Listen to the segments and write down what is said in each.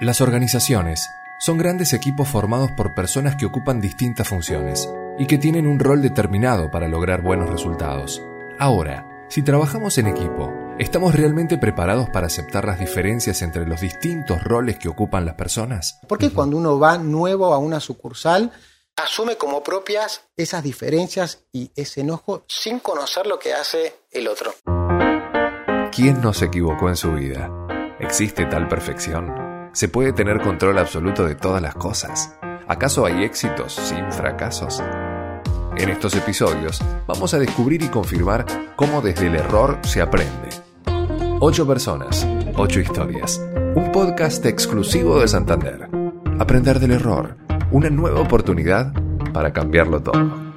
Las organizaciones son grandes equipos formados por personas que ocupan distintas funciones y que tienen un rol determinado para lograr buenos resultados. Ahora, si trabajamos en equipo, ¿estamos realmente preparados para aceptar las diferencias entre los distintos roles que ocupan las personas? Porque cuando uno va nuevo a una sucursal, asume como propias esas diferencias y ese enojo sin conocer lo que hace el otro. ¿Quién no se equivocó en su vida? ¿Existe tal perfección? ¿Se puede tener control absoluto de todas las cosas? ¿Acaso hay éxitos sin fracasos? En estos episodios vamos a descubrir y confirmar cómo desde el error se aprende. Ocho personas, ocho historias. Un podcast exclusivo de Santander. Aprender del error. Una nueva oportunidad para cambiarlo todo.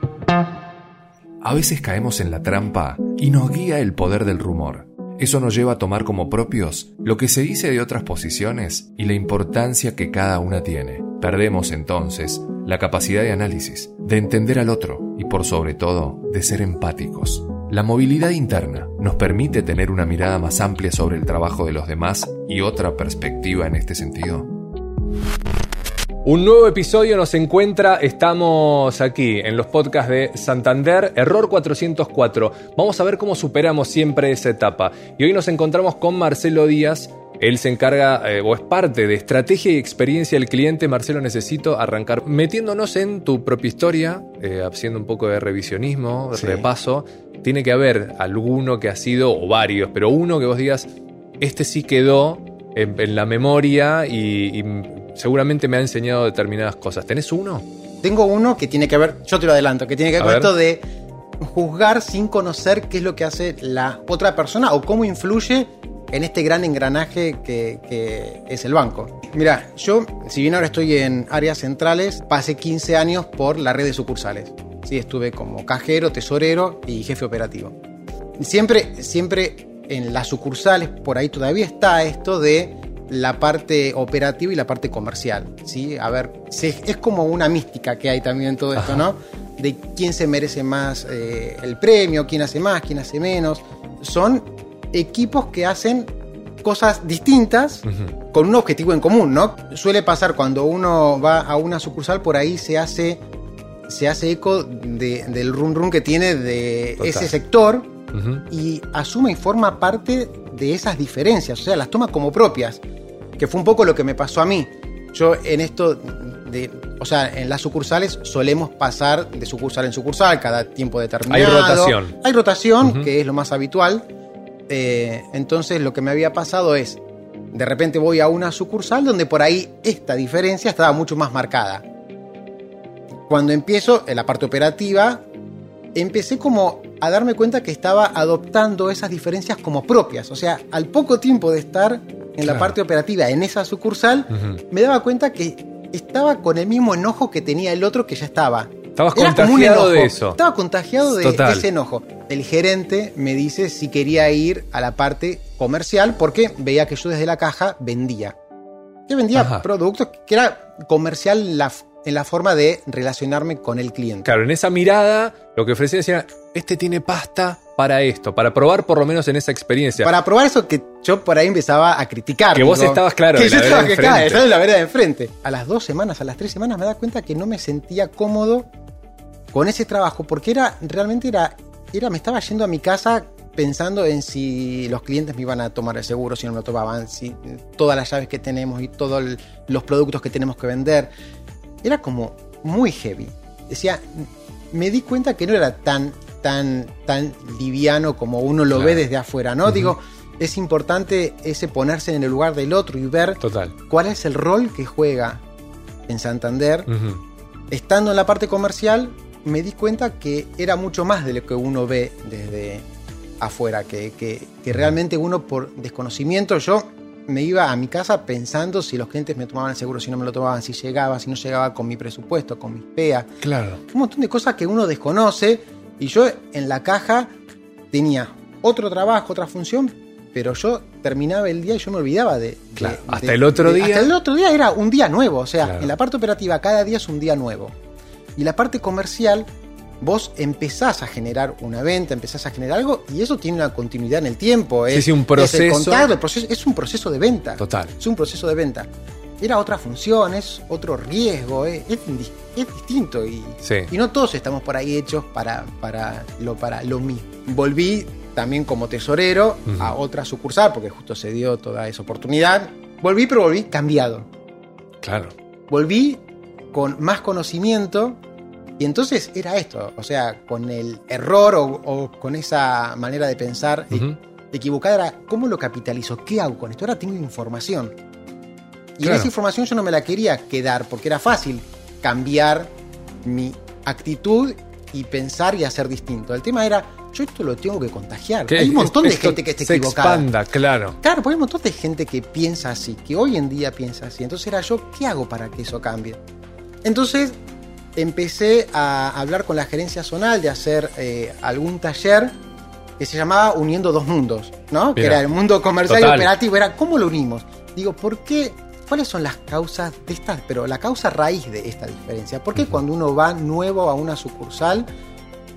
A veces caemos en la trampa y nos guía el poder del rumor eso nos lleva a tomar como propios lo que se dice de otras posiciones y la importancia que cada una tiene. Perdemos entonces la capacidad de análisis, de entender al otro y por sobre todo de ser empáticos. La movilidad interna nos permite tener una mirada más amplia sobre el trabajo de los demás y otra perspectiva en este sentido. Un nuevo episodio nos encuentra, estamos aquí en los podcasts de Santander, Error 404. Vamos a ver cómo superamos siempre esa etapa. Y hoy nos encontramos con Marcelo Díaz. Él se encarga eh, o es parte de estrategia y experiencia del cliente. Marcelo, necesito arrancar metiéndonos en tu propia historia, eh, haciendo un poco de revisionismo, repaso. Tiene que haber alguno que ha sido, o varios, pero uno que vos digas, este sí quedó en, la memoria y seguramente me ha enseñado determinadas cosas. ¿Tenés uno? Tengo uno que tiene que ver, yo te lo adelanto, que tiene que ver con esto de juzgar sin conocer qué es lo que hace la otra persona o cómo influye en este gran engranaje que, es el banco. Mira, yo, si bien ahora estoy en áreas centrales, pasé 15 años por la red de sucursales. Sí, estuve como cajero, tesorero y jefe operativo. Siempre, siempre en las sucursales, por ahí todavía está esto de la parte operativa y la parte comercial. ¿sí? A ver, es como una mística que hay también en todo esto, ¿no? De quién se merece más eh, el premio, quién hace más, quién hace menos. Son equipos que hacen cosas distintas con un objetivo en común, ¿no? Suele pasar cuando uno va a una sucursal, por ahí se hace, se hace eco del run run que tiene de ese sector y asume y forma parte de esas diferencias, o sea, las toma como propias que fue un poco lo que me pasó a mí. Yo en esto de, o sea, en las sucursales solemos pasar de sucursal en sucursal cada tiempo determinado. Hay rotación. Hay rotación, que es lo más habitual. Eh, entonces lo que me había pasado es, de repente voy a una sucursal donde por ahí esta diferencia estaba mucho más marcada. Cuando empiezo en la parte operativa, empecé como a darme cuenta que estaba adoptando esas diferencias como propias. O sea, al poco tiempo de estar en la parte operativa, en esa sucursal, me daba cuenta que estaba con el mismo enojo que tenía el otro que ya estaba. Estabas contagiado de eso. Estaba contagiado de ese enojo. El gerente me dice si quería ir a la parte comercial porque veía que yo desde la caja vendía. Que vendía productos que era comercial la, en la forma de relacionarme con el cliente. Claro, en esa mirada lo que ofrecía decía, este tiene pasta para esto, para probar por lo menos en esa experiencia. Para probar eso que yo por ahí empezaba a criticar. Que vos estabas claro. Que yo estaba que cae, en la vereda de enfrente. A las dos semanas, a las tres semanas me da cuenta que no me sentía cómodo con ese trabajo porque era realmente era, era me estaba yendo a mi casa pensando en si los clientes me iban a tomar el seguro, si no me lo tomaban, si todas las llaves que tenemos y todos los productos que tenemos que vender era como muy heavy. Decía, me di cuenta que no era tan, tan, tan liviano como uno lo ve desde afuera, ¿no? Digo, es importante ese ponerse en el lugar del otro y ver cuál es el rol que juega en Santander. Estando en la parte comercial, me di cuenta que era mucho más de lo que uno ve desde afuera, que, que, que realmente uno por desconocimiento, yo me iba a mi casa pensando si los clientes me tomaban el seguro, si no me lo tomaban, si llegaba, si no llegaba con mi presupuesto, con mis PEA. Claro. Un montón de cosas que uno desconoce. Y yo en la caja tenía otro trabajo, otra función, pero yo terminaba el día y yo me olvidaba de. Claro. hasta el otro día. Hasta el otro día era un día nuevo. O sea, en la parte operativa cada día es un día nuevo. Y la parte comercial vos empezás a generar una venta, empezás a generar algo y eso tiene una continuidad en el tiempo. Es, un proceso. Es, el proceso, es un proceso de venta. Total. Es un proceso de venta. era otra función, es otro riesgo, es, distinto y, y, no todos estamos por ahí hechos para, para, lo, para lo mismo. Volví también como tesorero a otra sucursal, porque justo se dio toda esa oportunidad. Volví, pero volví cambiado. Claro. Volví con más conocimiento y entonces era esto, o sea, con el error o, con esa manera de pensar equivocada era, ¿cómo lo capitalizo? ¿Qué hago con esto? Ahora tengo información. Y esa información yo no me la quería quedar porque era fácil cambiar mi actitud y pensar y hacer distinto. El tema era, yo esto lo tengo que contagiar. Hay un montón de gente que está se expanda, claro. Claro, porque hay un montón de gente que piensa así, que hoy en día piensa así. Entonces era yo, ¿qué hago para que eso cambie? Entonces empecé a hablar con la gerencia zonal de hacer eh, algún taller que se llamaba Uniendo dos mundos, ¿no? que era el mundo comercial y operativo, era cómo lo unimos. Digo, ¿por qué? ¿Cuáles son las causas de esta, pero la causa raíz de esta diferencia? ¿Por qué cuando uno va nuevo a una sucursal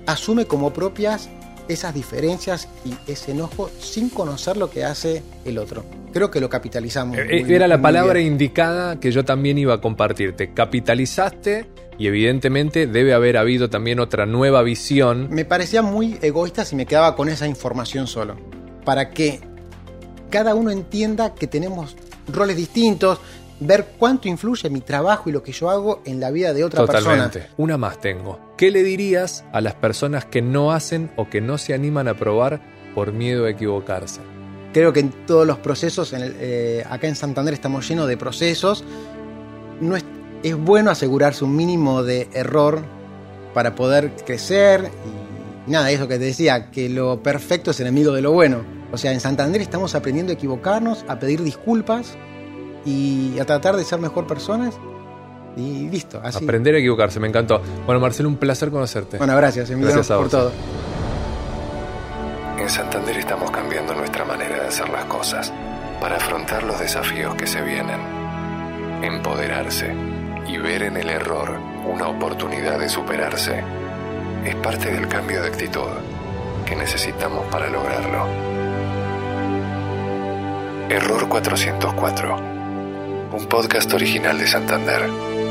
asume como propias esas diferencias y ese enojo sin conocer lo que hace el otro. Creo que lo capitalizamos. Eh, era la palabra indicada que yo también iba a compartirte. Capitalizaste y evidentemente debe haber habido también otra nueva visión. Me parecía muy egoísta si me quedaba con esa información solo. Para que cada uno entienda que tenemos roles distintos, ver cuánto influye mi trabajo y lo que yo hago en la vida de otra Totalmente. persona. Una más tengo. ¿Qué le dirías a las personas que no hacen o que no se animan a probar por miedo a equivocarse? Creo que en todos los procesos, eh, acá en Santander estamos llenos de procesos, no es, es bueno asegurarse un mínimo de error para poder crecer y nada, eso que te decía, que lo perfecto es enemigo de lo bueno. O sea, en Santander estamos aprendiendo a equivocarnos, a pedir disculpas y a tratar de ser mejor personas. Y listo, así. Aprender a equivocarse, me encantó. Bueno, Marcelo, un placer conocerte. Bueno, gracias, Emilio, gracias por todo. En Santander estamos cambiando nuestra manera de hacer las cosas para afrontar los desafíos que se vienen. Empoderarse y ver en el error una oportunidad de superarse es parte del cambio de actitud que necesitamos para lograrlo. Error 404 un podcast original de Santander.